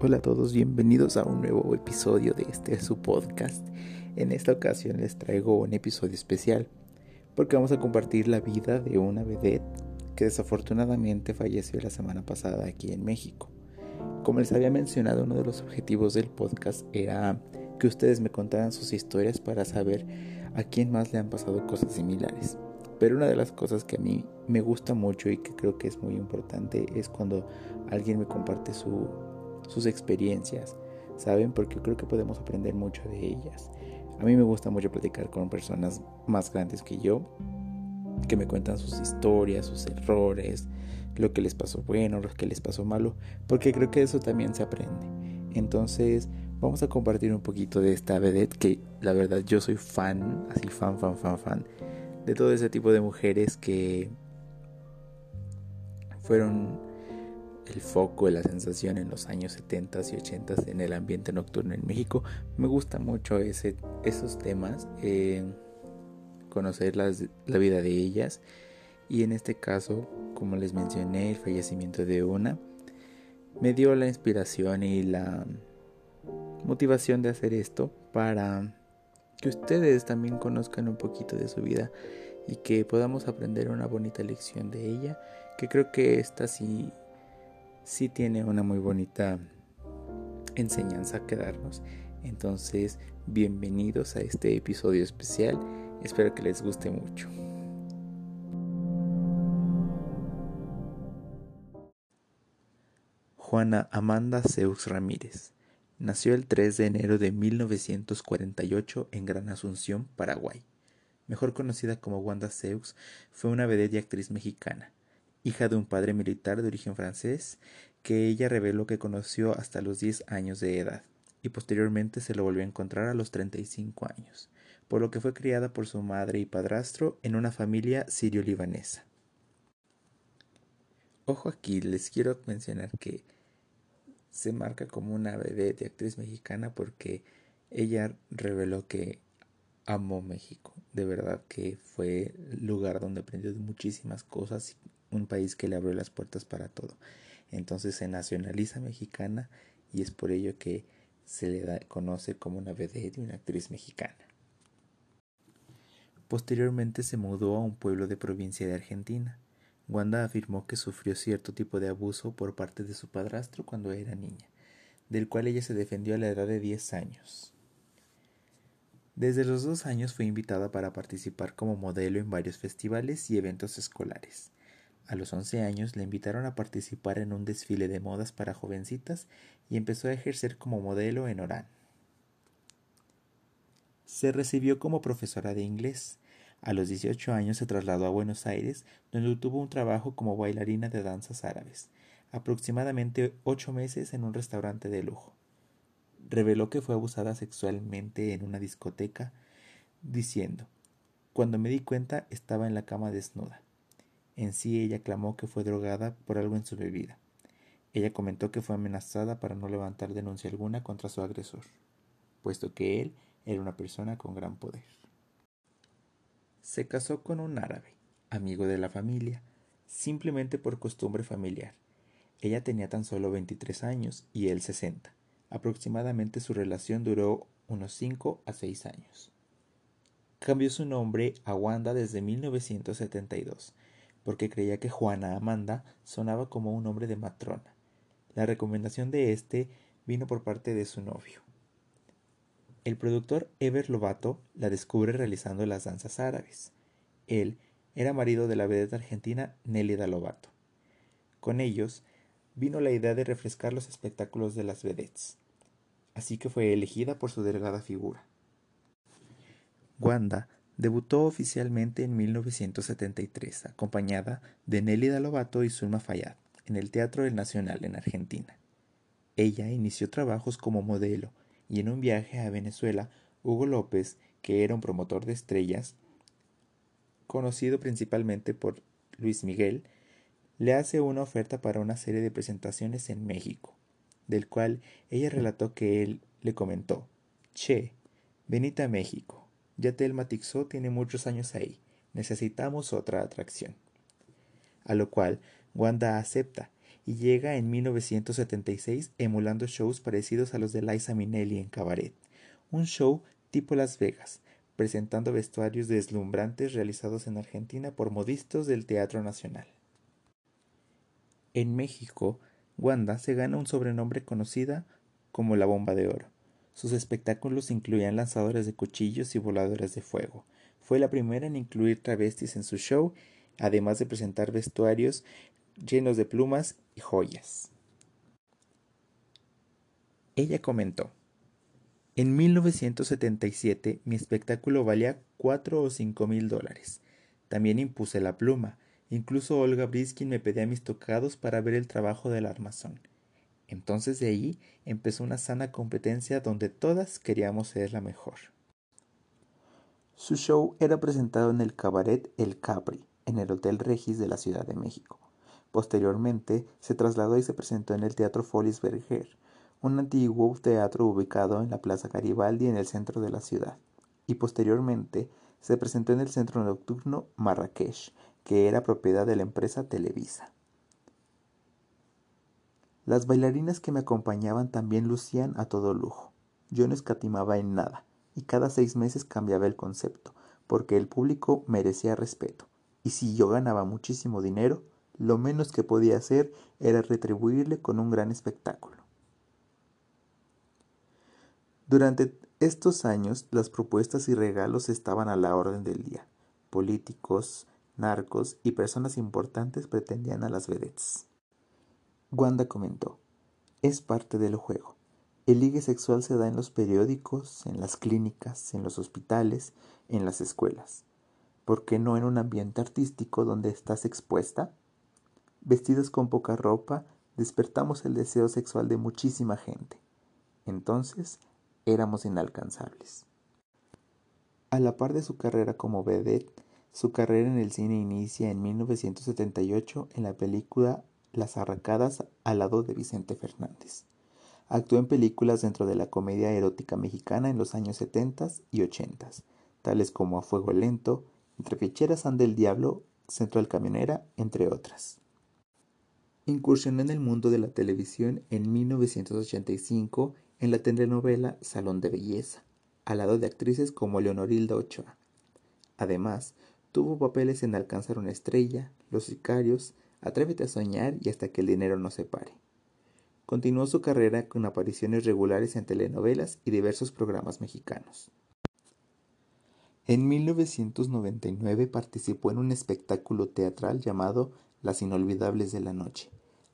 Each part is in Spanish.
Hola a todos, bienvenidos a un nuevo episodio de este su podcast. En esta ocasión les traigo un episodio especial porque vamos a compartir la vida de una vedette que desafortunadamente falleció la semana pasada aquí en México. Como les había mencionado, uno de los objetivos del podcast era que ustedes me contaran sus historias para saber a quién más le han pasado cosas similares. Pero una de las cosas que a mí me gusta mucho y que creo que es muy importante es cuando alguien me comparte su sus experiencias, ¿saben? Porque creo que podemos aprender mucho de ellas. A mí me gusta mucho platicar con personas más grandes que yo, que me cuentan sus historias, sus errores, lo que les pasó bueno, lo que les pasó malo, porque creo que eso también se aprende. Entonces, vamos a compartir un poquito de esta vedette que la verdad yo soy fan, así fan, fan, fan, fan, de todo ese tipo de mujeres que fueron el foco de la sensación en los años 70 y 80 en el ambiente nocturno en México. Me gusta mucho ese, esos temas, eh, conocer la vida de ellas y en este caso, como les mencioné, el fallecimiento de una me dio la inspiración y la motivación de hacer esto para que ustedes también conozcan un poquito de su vida y que podamos aprender una bonita lección de ella, que creo que esta sí sí tiene una muy bonita enseñanza que darnos. Entonces, bienvenidos a este episodio especial. Espero que les guste mucho. Juana Amanda Zeus Ramírez. Nació el 3 de enero de 1948 en Gran Asunción, Paraguay. Mejor conocida como Wanda Zeus, fue una vedette y actriz mexicana hija de un padre militar de origen francés, que ella reveló que conoció hasta los 10 años de edad, y posteriormente se lo volvió a encontrar a los 35 años, por lo que fue criada por su madre y padrastro en una familia sirio-libanesa. Ojo aquí, les quiero mencionar que se marca como una bebé de actriz mexicana porque ella reveló que amó México. De verdad que fue el lugar donde aprendió muchísimas cosas un país que le abrió las puertas para todo. Entonces se nacionaliza mexicana y es por ello que se le da, conoce como una vedette y una actriz mexicana. Posteriormente se mudó a un pueblo de provincia de Argentina. Wanda afirmó que sufrió cierto tipo de abuso por parte de su padrastro cuando era niña, del cual ella se defendió a la edad de 10 años. Desde los dos años fue invitada para participar como modelo en varios festivales y eventos escolares. A los 11 años le invitaron a participar en un desfile de modas para jovencitas y empezó a ejercer como modelo en Orán. Se recibió como profesora de inglés. A los 18 años se trasladó a Buenos Aires, donde tuvo un trabajo como bailarina de danzas árabes, aproximadamente ocho meses en un restaurante de lujo. Reveló que fue abusada sexualmente en una discoteca, diciendo Cuando me di cuenta estaba en la cama desnuda. En sí ella clamó que fue drogada por algo en su bebida. Ella comentó que fue amenazada para no levantar denuncia alguna contra su agresor, puesto que él era una persona con gran poder. Se casó con un árabe, amigo de la familia, simplemente por costumbre familiar. Ella tenía tan solo 23 años y él 60. Aproximadamente su relación duró unos 5 a 6 años. Cambió su nombre a Wanda desde 1972 porque creía que Juana Amanda sonaba como un nombre de matrona. La recomendación de este vino por parte de su novio. El productor Ever Lobato la descubre realizando las danzas árabes. Él era marido de la vedette argentina Nélida Lobato. Con ellos vino la idea de refrescar los espectáculos de las vedettes, así que fue elegida por su delgada figura. Wanda Debutó oficialmente en 1973, acompañada de Nelly Lovato y Zulma Fayad, en el Teatro del Nacional en Argentina. Ella inició trabajos como modelo y en un viaje a Venezuela, Hugo López, que era un promotor de estrellas, conocido principalmente por Luis Miguel, le hace una oferta para una serie de presentaciones en México, del cual ella relató que él le comentó, Che, venite a México, ya Telma Tixó tiene muchos años ahí. Necesitamos otra atracción. A lo cual Wanda acepta y llega en 1976 emulando shows parecidos a los de Liza Minnelli en Cabaret, un show tipo Las Vegas, presentando vestuarios deslumbrantes realizados en Argentina por modistas del Teatro Nacional. En México, Wanda se gana un sobrenombre conocida como la bomba de oro. Sus espectáculos incluían lanzadores de cuchillos y voladores de fuego. Fue la primera en incluir travestis en su show, además de presentar vestuarios llenos de plumas y joyas. Ella comentó, en 1977 mi espectáculo valía cuatro o cinco mil dólares. También impuse la pluma. Incluso Olga Briskin me pedía mis tocados para ver el trabajo del armazón. Entonces de ahí empezó una sana competencia donde todas queríamos ser la mejor. Su show era presentado en el cabaret El Capri, en el Hotel Regis de la Ciudad de México. Posteriormente se trasladó y se presentó en el Teatro Folies Berger, un antiguo teatro ubicado en la Plaza Garibaldi en el centro de la ciudad, y posteriormente se presentó en el centro nocturno Marrakech, que era propiedad de la empresa Televisa. Las bailarinas que me acompañaban también lucían a todo lujo. Yo no escatimaba en nada, y cada seis meses cambiaba el concepto, porque el público merecía respeto, y si yo ganaba muchísimo dinero, lo menos que podía hacer era retribuirle con un gran espectáculo. Durante estos años las propuestas y regalos estaban a la orden del día. Políticos, narcos y personas importantes pretendían a las vedettes. Wanda comentó, es parte del juego. El ligue sexual se da en los periódicos, en las clínicas, en los hospitales, en las escuelas. ¿Por qué no en un ambiente artístico donde estás expuesta? Vestidos con poca ropa, despertamos el deseo sexual de muchísima gente. Entonces, éramos inalcanzables. A la par de su carrera como vedette, su carrera en el cine inicia en 1978 en la película Las Arracadas al lado de Vicente Fernández. Actuó en películas dentro de la comedia erótica mexicana en los años 70 y 80, tales como A Fuego Lento, Entre Ficheras anda el Diablo, Central Camionera, entre otras. Incursionó en el mundo de la televisión en 1985 en la telenovela Salón de Belleza, al lado de actrices como Leonorilda Ochoa. Además, tuvo papeles en Alcanzar una estrella, Los sicarios, Atrévete a soñar y hasta que el dinero no se pare. Continuó su carrera con apariciones regulares en telenovelas y diversos programas mexicanos. En 1999 participó en un espectáculo teatral llamado Las Inolvidables de la Noche,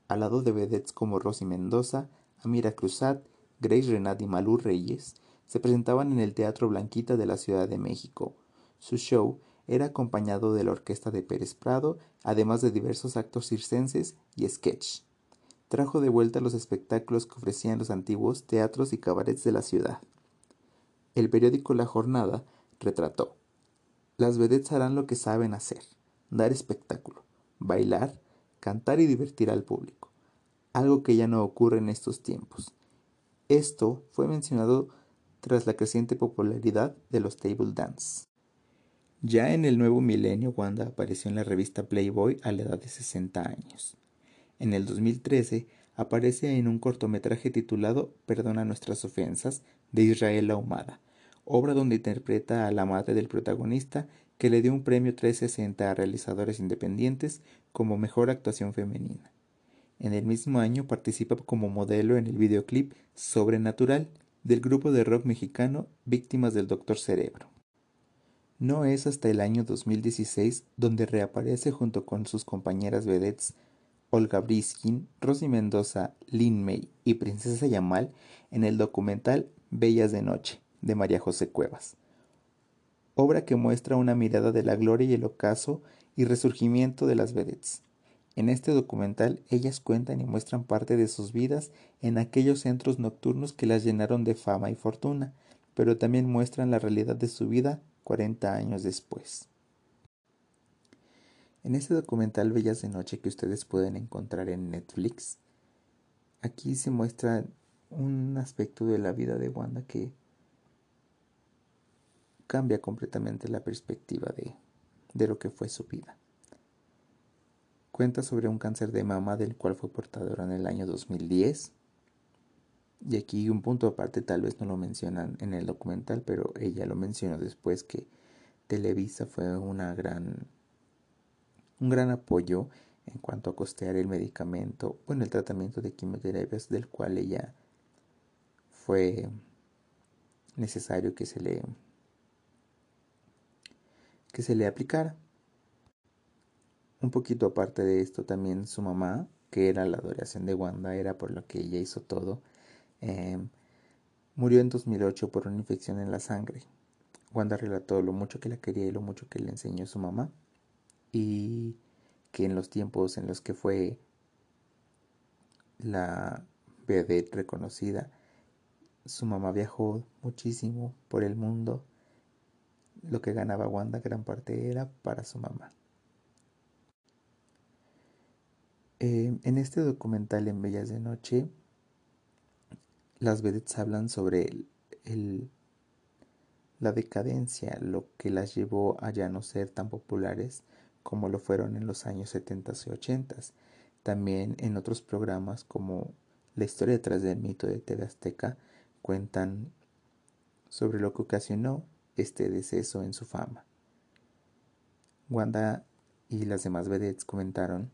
al lado de vedettes como Rosy Mendoza, Amira Cruzat, Grace Renat y Malú Reyes, se presentaban en el Teatro Blanquita de la Ciudad de México. Su show era acompañado de la orquesta de Pérez Prado, además de diversos actos circenses y sketch. Trajo de vuelta los espectáculos que ofrecían los antiguos teatros y cabarets de la ciudad. El periódico La Jornada retrató: Las vedettes harán lo que saben hacer, dar espectáculo, bailar, cantar y divertir al público, algo que ya no ocurre en estos tiempos. Esto fue mencionado tras la creciente popularidad de los table dance. Ya en el nuevo milenio, Wanda apareció en la revista Playboy a la edad de 60 años. En el 2013 aparece en un cortometraje titulado Perdona nuestras ofensas de Israel Ahumada, obra donde interpreta a la madre del protagonista que le dio un premio 360 a realizadores independientes como mejor actuación femenina. En el mismo año participa como modelo en el videoclip Sobrenatural del grupo de rock mexicano Víctimas del Doctor Cerebro. No es hasta el año 2016 donde reaparece junto con sus compañeras vedettes Olga Briskin, Rosy Mendoza, Lin May y Princesa Yamal en el documental Bellas de Noche de María José Cuevas, obra que muestra una mirada de la gloria y el ocaso y resurgimiento de las vedettes. En este documental ellas cuentan y muestran parte de sus vidas en aquellos centros nocturnos que las llenaron de fama y fortuna, pero también muestran la realidad de su vida 40 años después. En este documental Bellas de Noche que ustedes pueden encontrar en Netflix, aquí se muestra un aspecto de la vida de Wanda que cambia completamente la perspectiva de, de lo que fue su vida. Cuenta sobre un cáncer de mama del cual fue portadora en el año 2010. Y aquí un punto aparte, tal vez no lo mencionan en el documental, pero ella lo mencionó después que Televisa fue una gran, un gran apoyo en cuanto a costear el medicamento, bueno, el tratamiento de quimioterapias del cual ella fue necesario que se le que se le aplicara. Un poquito aparte de esto también su mamá, que era la adoración de Wanda, era por lo que ella hizo todo, em, murió en 2008 por una infección en la sangre. Wanda relató lo mucho que la quería y lo mucho que le enseñó su mamá y que en los tiempos en los que fue la vedette reconocida, su mamá viajó muchísimo por el mundo. Lo que ganaba Wanda gran parte era para su mamá. Eh, en este documental en Bellas de Noche, las vedettes hablan sobre la decadencia, lo que las llevó a ya no ser tan populares como lo fueron en los años 70 y 80. También en otros programas como La historia detrás del mito de TV Azteca cuentan sobre lo que ocasionó este deceso en su fama. Wanda y las demás vedettes comentaron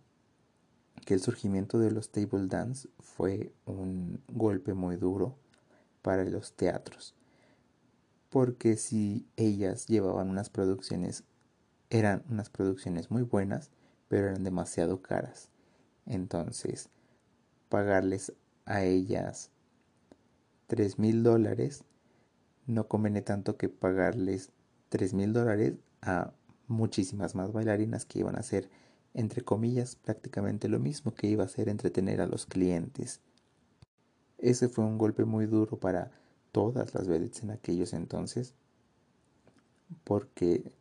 que el surgimiento de los table dance fue un golpe muy duro para los teatros, porque si ellas llevaban unas producciones, eran unas producciones muy buenas, pero eran demasiado caras. Entonces, pagarles a ellas tres mil dólares no conviene tanto que pagarles tres mil dólares a muchísimas más bailarinas que iban a ser entre comillas, prácticamente lo mismo que iba a ser entretener a los clientes. Ese fue un golpe muy duro para todas las vedettes en aquellos entonces, porque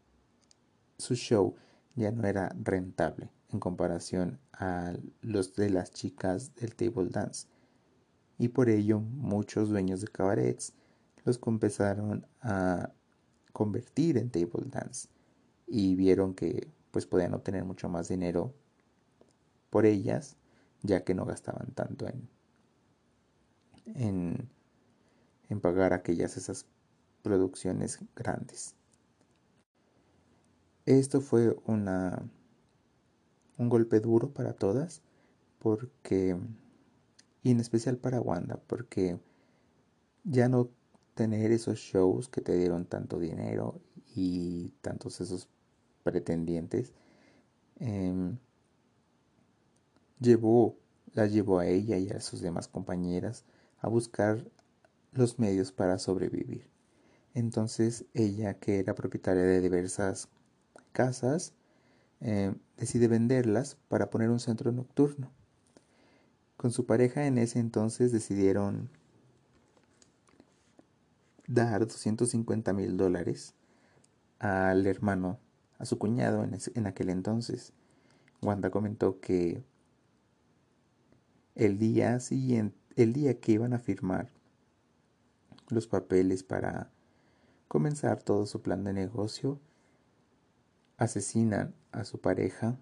su show ya no era rentable en comparación a los de las chicas del table dance. Y por ello muchos dueños de cabarets los empezaron a convertir en table dance y vieron que pues podían obtener mucho más dinero por ellas, ya que no gastaban tanto en, en, en pagar aquellas esas producciones grandes. Esto fue una un golpe duro para todas porque y en especial para Wanda porque ya no tener esos shows que te dieron tanto dinero y tantos esos pretendientes, em, llevó, la llevó a ella y a sus demás compañeras a buscar los medios para sobrevivir. Entonces ella, que era propietaria de diversas casas, em, decide venderlas para poner un centro nocturno. Con su pareja en ese entonces decidieron dar 250 mil dólares al hermano a su cuñado en, aquel entonces. Wanda comentó que el día siguiente, el día que iban a firmar los papeles para comenzar todo su plan de negocio, asesinan a su pareja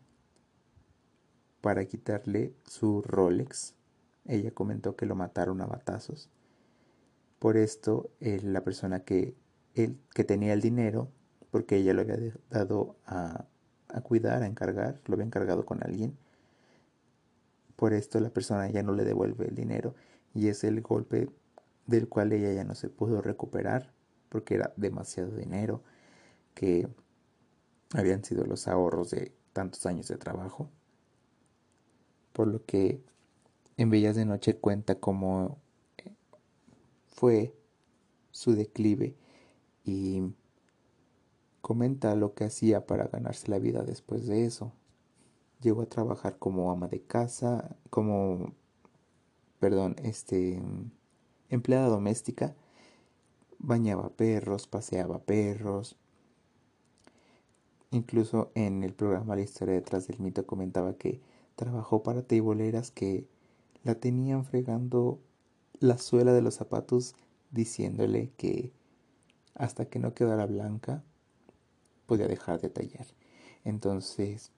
para quitarle su Rolex. Ella comentó que lo mataron a batazos. Por esto, la persona que, que tenía el dinero porque ella lo había dado a, cuidar, a encargar, lo había encargado con alguien. Por esto la persona ya no le devuelve el dinero y es el golpe del cual ella ya no se pudo recuperar porque era demasiado dinero que habían sido los ahorros de tantos años de trabajo. Por lo que en Bellas de Noche cuenta cómo fue su declive y Comenta lo que hacía para ganarse la vida después de eso. Llegó a trabajar como ama de casa, como, perdón, este, empleada doméstica. Bañaba perros, paseaba perros. Incluso en el programa La historia detrás del mito comentaba que trabajó para teiboleras que la tenían fregando la suela de los zapatos diciéndole que hasta que no quedara blanca podía dejar de tallar. Entonces,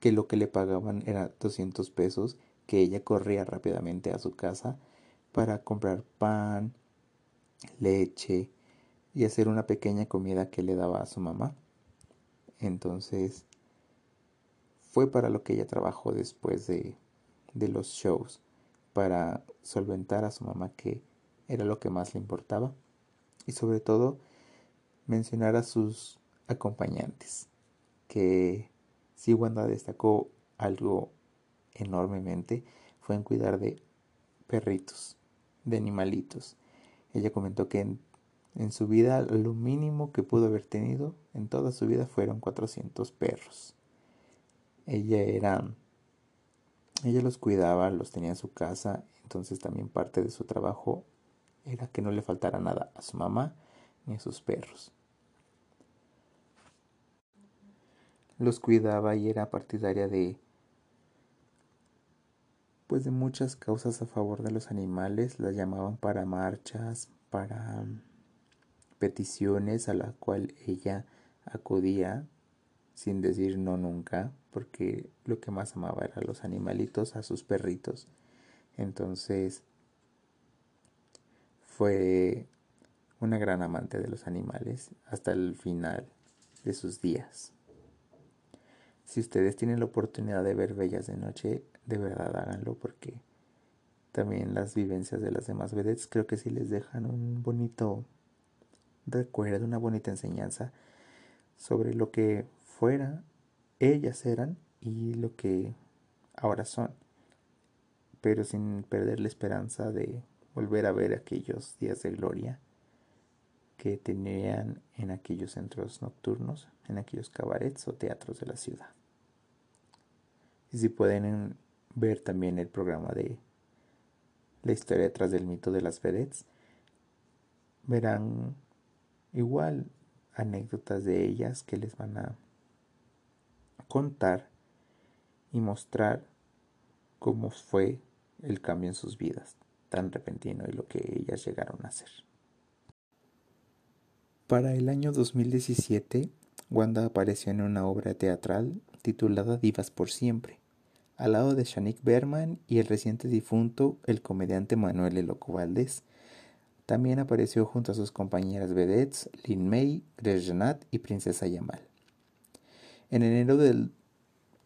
que lo que le pagaban era 200 pesos, que ella corría rápidamente a su casa para comprar pan, leche y hacer una pequeña comida que le daba a su mamá. Entonces fue para lo que ella trabajó después de, de los shows, para solventar a su mamá que era lo que más le importaba y sobre todo mencionar a sus acompañantes, que si Wanda destacó algo enormemente fue en cuidar de perritos, de animalitos. Ella comentó que en, su vida lo mínimo que pudo haber tenido en toda su vida fueron 400 perros. Ella era ella los cuidaba, los tenía en su casa, entonces también parte de su trabajo era que no le faltara nada a su mamá ni a sus perros. Los cuidaba y era partidaria de pues de muchas causas a favor de los animales, las llamaban para marchas, para peticiones a la cual ella acudía sin decir no nunca, porque lo que más amaba era a los animalitos, a sus perritos. Entonces fue una gran amante de los animales hasta el final de sus días. Si ustedes tienen la oportunidad de ver Bellas de Noche, de verdad háganlo porque también las vivencias de las demás vedettes creo que sí les dejan un bonito recuerdo, una bonita enseñanza sobre lo que fuera ellas eran y lo que ahora son, pero sin perder la esperanza de volver a ver aquellos días de gloria que tenían en aquellos centros nocturnos, en aquellos cabarets o teatros de la ciudad. Y si pueden ver también el programa de la historia detrás del mito de las vedettes, verán igual anécdotas de ellas que les van a contar y mostrar cómo fue el cambio en sus vidas tan repentino y lo que ellas llegaron a hacer. Para el año 2017, Wanda apareció en una obra teatral titulada Divas por Siempre, al lado de Shanik Berman y el reciente difunto el comediante Manuel Eloco Valdés. También apareció junto a sus compañeras vedettes Lin May, Grace y Princesa Yamal. En enero del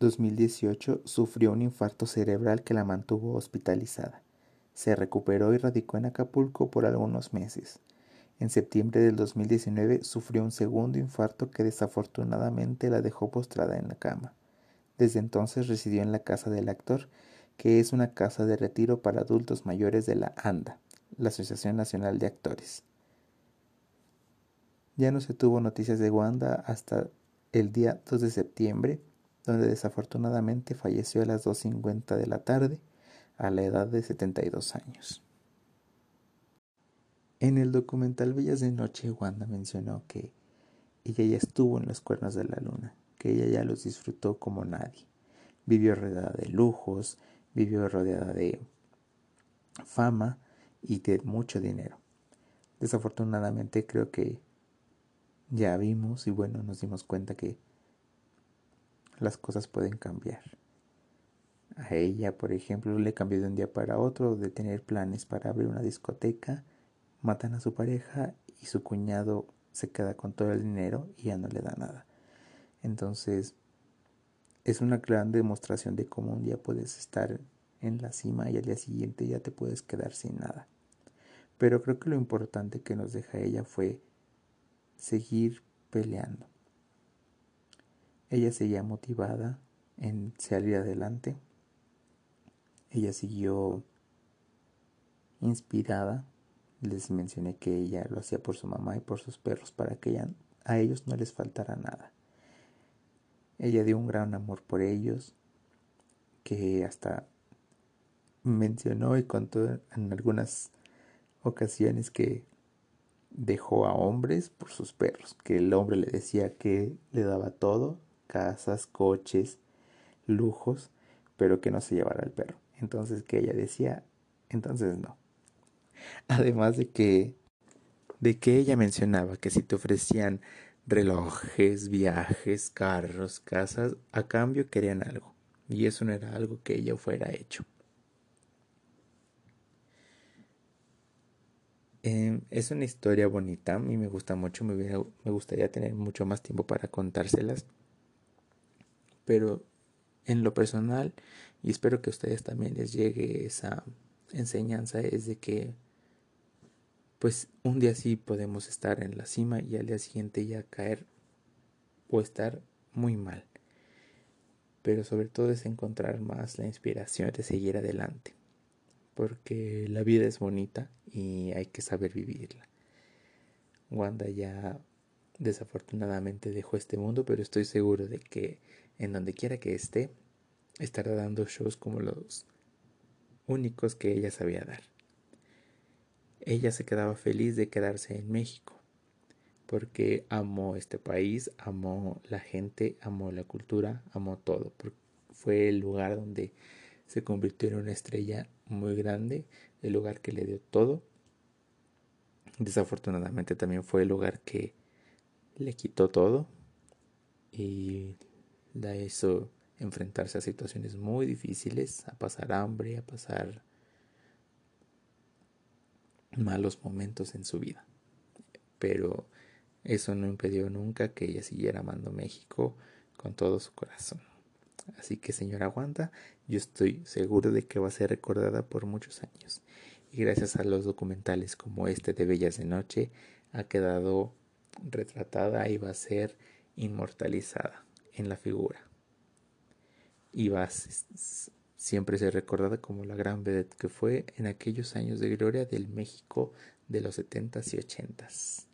2018 sufrió un infarto cerebral que la mantuvo hospitalizada. Se recuperó y radicó en Acapulco por algunos meses. En septiembre del 2019 sufrió un segundo infarto que desafortunadamente la dejó postrada en la cama. Desde entonces residió en la casa del actor, que es una casa de retiro para adultos mayores de la ANDA, la Asociación Nacional de Actores. Ya no se tuvo noticias de Wanda hasta el día 2 de septiembre, donde desafortunadamente falleció a las 2.50 de la tarde a la edad de 72 años. En el documental Bellas de Noche, Wanda mencionó que ella ya estuvo en los cuernos de la luna, que ella ya los disfrutó como nadie. Vivió rodeada de lujos, vivió rodeada de fama y de mucho dinero. Desafortunadamente creo que ya vimos y bueno, nos dimos cuenta que las cosas pueden cambiar. A ella, por ejemplo, le cambió de un día para otro de tener planes para abrir una discoteca matan a su pareja y su cuñado se queda con todo el dinero y ya no le da nada. Entonces, es una gran demostración de cómo un día puedes estar en la cima y al día siguiente ya te puedes quedar sin nada. Pero creo que lo importante que nos deja ella fue seguir peleando. Ella seguía motivada en salir adelante. Ella siguió inspirada les mencioné que ella lo hacía por su mamá y por sus perros para que a ellos no les faltara nada. Ella dio un gran amor por ellos, que hasta mencionó y contó en algunas ocasiones que dejó a hombres por sus perros, que el hombre le decía que le daba todo, casas, coches, lujos, pero que no se llevara al perro. Entonces que ella decía, entonces no. Además de que de que ella mencionaba que si te ofrecían relojes, viajes, carros, casas, a cambio querían algo. Y eso no era algo que ella fuera hecho. Em, es una historia bonita, a mí me gusta mucho, me, me gustaría tener mucho más tiempo para contárselas. Pero en lo personal, y espero que a ustedes también les llegue esa enseñanza, es de que pues un día sí podemos estar en la cima y al día siguiente ya caer o estar muy mal. Pero sobre todo es encontrar más la inspiración de seguir adelante. Porque la vida es bonita y hay que saber vivirla. Wanda ya desafortunadamente dejó este mundo, pero estoy seguro de que en donde quiera que esté, estará dando shows como los únicos que ella sabía dar. Ella se quedaba feliz de quedarse en México, porque amó este país, amó la gente, amó la cultura, amó todo. Fue el lugar donde se convirtió en una estrella muy grande, el lugar que le dio todo. Desafortunadamente también fue el lugar que le quitó todo y la hizo enfrentarse a situaciones muy difíciles, a pasar hambre, a pasar malos momentos en su vida. Pero eso no impidió nunca que ella siguiera amando México con todo su corazón. Así que señora Wanda, yo estoy seguro de que va a ser recordada por muchos años. Y gracias a los documentales como este de Bellas de Noche, ha quedado retratada y va a ser inmortalizada en la figura. Y va a siempre ser recordada como la gran vedette que fue en aquellos años de gloria del México de los 70s y 80s.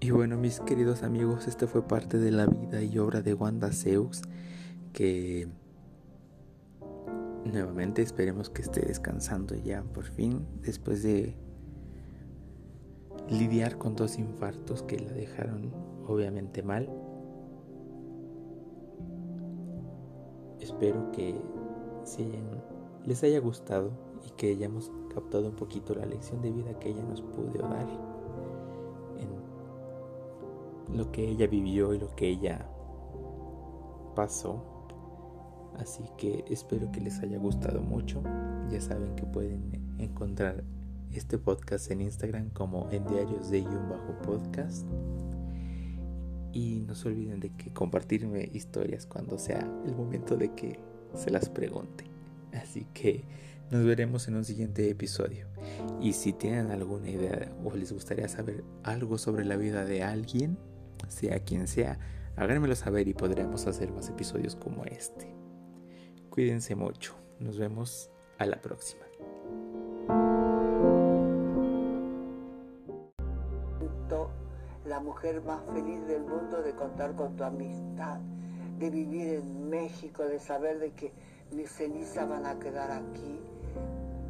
Y bueno, mis queridos amigos, este fue parte de la vida y obra de Wanda Zeus, que nuevamente esperemos que esté descansando ya por fin, después de lidiar con dos infartos que la dejaron obviamente mal. Espero que les haya gustado y que hayamos captado un poquito la lección de vida que ella nos pudo dar en lo que ella vivió y lo que ella pasó. Así que espero que les haya gustado mucho. Ya saben que pueden encontrar este podcast en Instagram como en diarios de bajo podcast. Y no se olviden de que compartirme historias cuando sea el momento de que se las pregunte. Así que nos veremos en un siguiente episodio. Y si tienen alguna idea o les gustaría saber algo sobre la vida de alguien, sea quien sea, háganmelo saber y podremos hacer más episodios como este. Cuídense mucho. Nos vemos a la próxima. La mujer más feliz del mundo de contar con tu amistad, de vivir en México, de saber de que mis cenizas van a quedar aquí.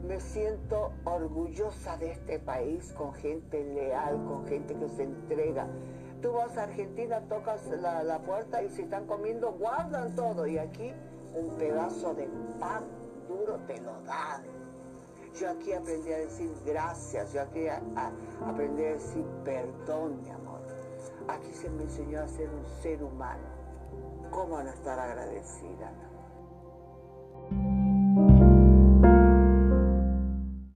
Me siento orgullosa de este país con gente leal, con gente que se entrega. Tú vas a Argentina, tocas la, puerta y si están comiendo, guardan todo. Y aquí un pedazo de pan duro te lo dan. Yo aquí aprendí a decir gracias, yo aquí aprendí a decir perdón. Aquí se me enseñó a ser un ser humano. ¿Cómo no estar agradecida?